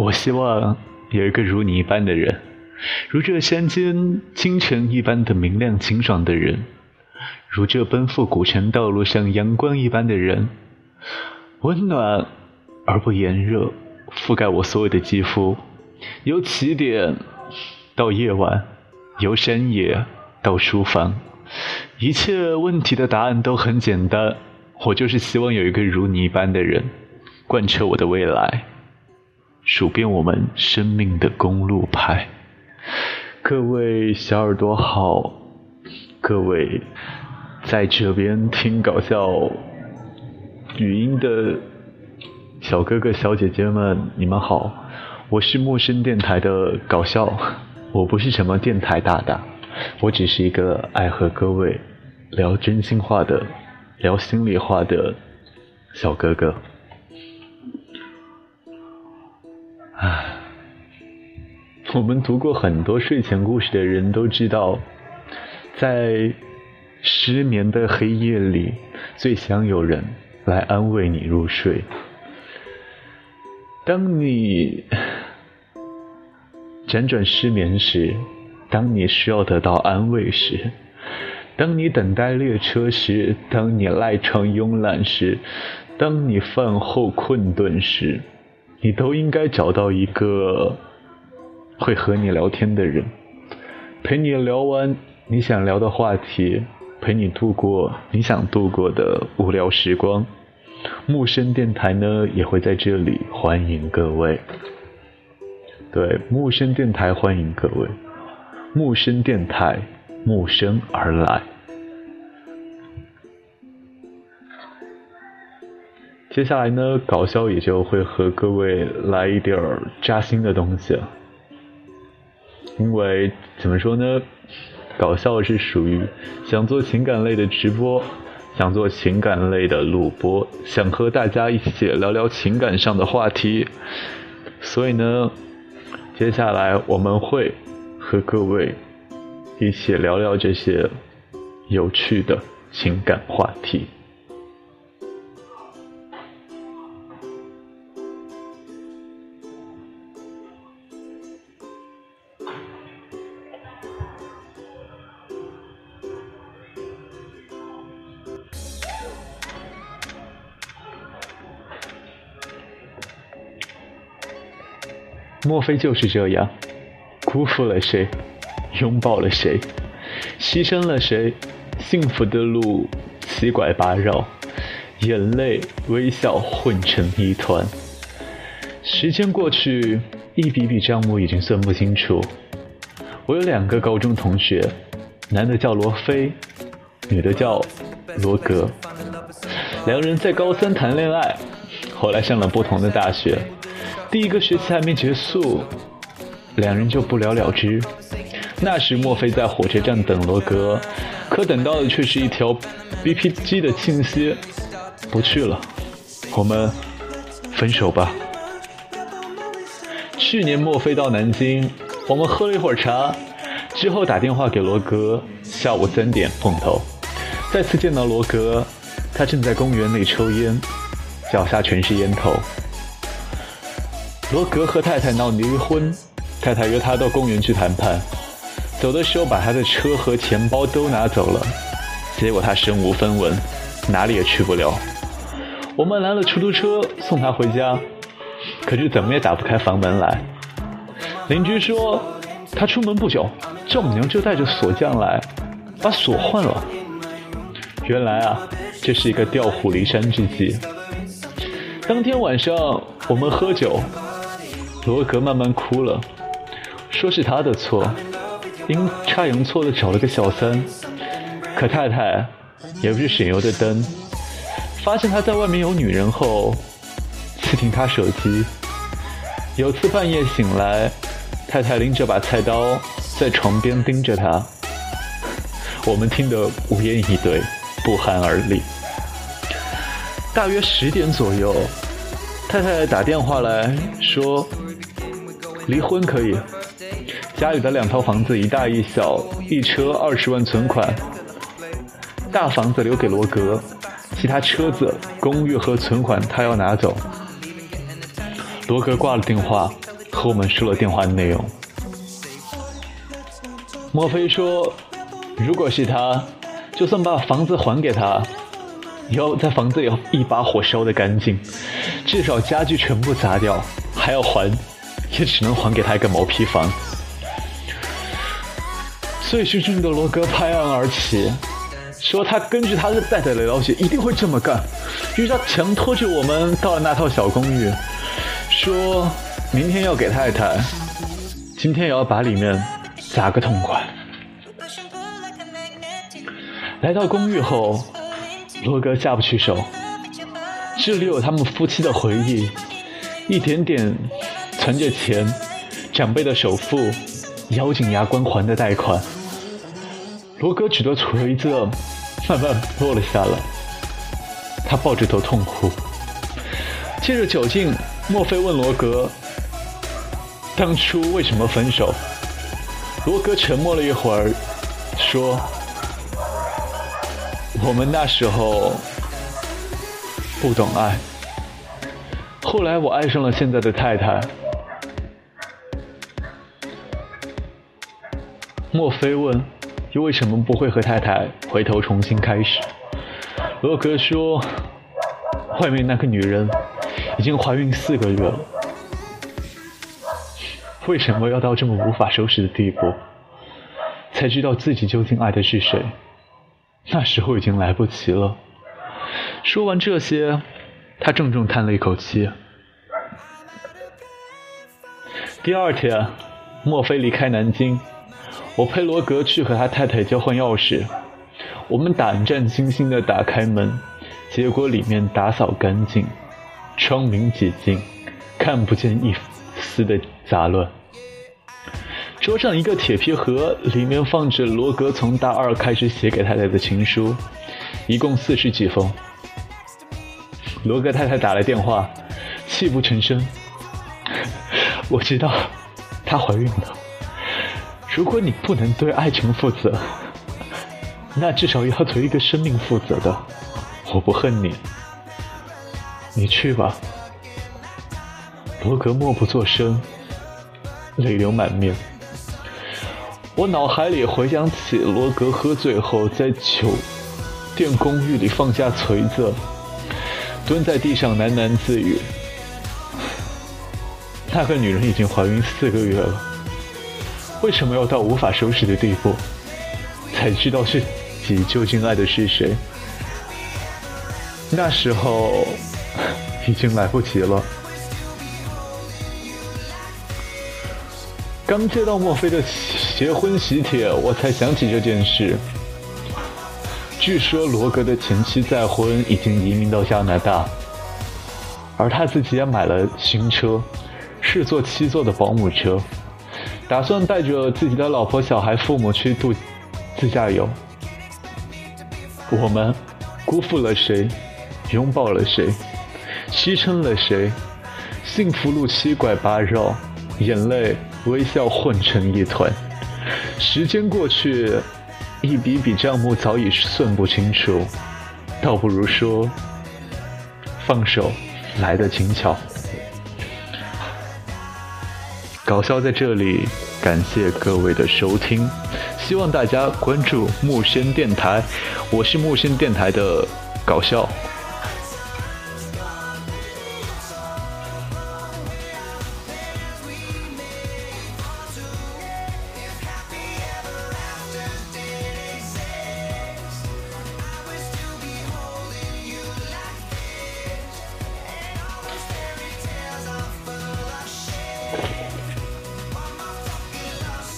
我希望有一个如你一般的人，如这山间清晨一般的明亮清爽的人，如这奔赴古城道路上阳光一般的人，温暖而不炎热，覆盖我所有的肌肤，由起点到夜晚，由山野到书房，一切问题的答案都很简单，我就是希望有一个如你一般的人，贯彻我的未来。数遍我们生命的公路牌，各位小耳朵好，各位在这边听搞笑语音的小哥哥小姐姐们，你们好，我是陌生电台的搞笑，我不是什么电台大大，我只是一个爱和各位聊真心话的、聊心里话的小哥哥。唉，我们读过很多睡前故事的人都知道，在失眠的黑夜里，最想有人来安慰你入睡。当你辗转失眠时，当你需要得到安慰时，当你等待列车时，当你赖床慵懒时，当你饭后困顿时。你都应该找到一个会和你聊天的人，陪你聊完你想聊的话题，陪你度过你想度过的无聊时光。木生电台呢也会在这里欢迎各位。对，木生电台欢迎各位。木生电台，木生而来。接下来呢，搞笑也就会和各位来一点儿扎心的东西，因为怎么说呢，搞笑是属于想做情感类的直播，想做情感类的录播，想和大家一起聊聊情感上的话题，所以呢，接下来我们会和各位一起聊聊这些有趣的情感话题。莫非就是这样，辜负了谁，拥抱了谁，牺牲了谁？幸福的路七拐八绕，眼泪微笑混成一团。时间过去，一笔笔账目已经算不清楚。我有两个高中同学，男的叫罗非，女的叫罗格。两人在高三谈恋爱，后来上了不同的大学。第一个学期还没结束，两人就不了了之。那时墨菲在火车站等罗格，可等到的却是一条 BP 机的信息：不去了，我们分手吧。去年墨菲到南京，我们喝了一会儿茶，之后打电话给罗格，下午三点碰头。再次见到罗格，他正在公园内抽烟，脚下全是烟头。罗格和太太闹离婚，太太约他到公园去谈判。走的时候把他的车和钱包都拿走了，结果他身无分文，哪里也去不了。我们拦了出租车送他回家，可是怎么也打不开房门来。邻居说他出门不久，丈母娘就带着锁匠来，把锁换了。原来啊，这是一个调虎离山之计。当天晚上我们喝酒。罗格慢慢哭了，说是他的错，阴差阳错的找了个小三。可太太也不是省油的灯，发现他在外面有女人后，窃听他手机。有次半夜醒来，太太拎着把菜刀在床边盯着他，我们听得无言以对，不寒而栗。大约十点左右，太太打电话来说。离婚可以，家里的两套房子一大一小，一车二十万存款，大房子留给罗格，其他车子、公寓和存款他要拿走。罗格挂了电话，和我们说了电话的内容。莫非说，如果是他，就算把房子还给他，要在房子里一把火烧得干净，至少家具全部砸掉，还要还，也只能还给他一个毛坯房。醉醺醺的罗格拍案而起，说他根据他的太太的了解，一定会这么干。于是他强拖着我们到了那套小公寓，说明天要给太太，今天也要把里面砸个痛快。来到公寓后，罗格下不去手，这里有他们夫妻的回忆，一点点存着钱，长辈的首付，咬紧牙关还的贷款。罗格举着锤子，慢慢落了下来。他抱着头痛哭。借着酒劲，莫非问罗格：“当初为什么分手？”罗格沉默了一会儿，说：“我们那时候不懂爱。后来我爱上了现在的太太。”莫非问。又为什么不会和太太回头重新开始？罗格说：“外面那个女人已经怀孕四个月了，为什么要到这么无法收拾的地步？才知道自己究竟爱的是谁？那时候已经来不及了。”说完这些，他重重叹了一口气。第二天，墨菲离开南京。我陪罗格去和他太太交换钥匙，我们胆战心惊地打开门，结果里面打扫干净，窗明几净，看不见一丝的杂乱。桌上一个铁皮盒，里面放着罗格从大二开始写给太太的情书，一共四十几封。罗格太太打来电话，泣不成声。我知道，她怀孕了。如果你不能对爱情负责，那至少要对一个生命负责的。我不恨你，你去吧。罗格默不作声，泪流满面。我脑海里回想起罗格喝醉后在酒店公寓里放下锤子，蹲在地上喃喃自语：“那个女人已经怀孕四个月了。”为什么要到无法收拾的地步，才知道自己究竟爱的是谁？那时候已经来不及了。刚接到墨菲的结婚喜帖，我才想起这件事。据说罗格的前妻再婚，已经移民到加拿大，而他自己也买了新车，是坐七座的保姆车。打算带着自己的老婆、小孩、父母去度自驾游。我们辜负了谁？拥抱了谁？牺牲了谁？幸福路七拐八绕，眼泪、微笑混成一团。时间过去，一笔笔账目早已算不清楚，倒不如说，放手来得轻巧。搞笑在这里，感谢各位的收听，希望大家关注木生电台，我是木生电台的搞笑。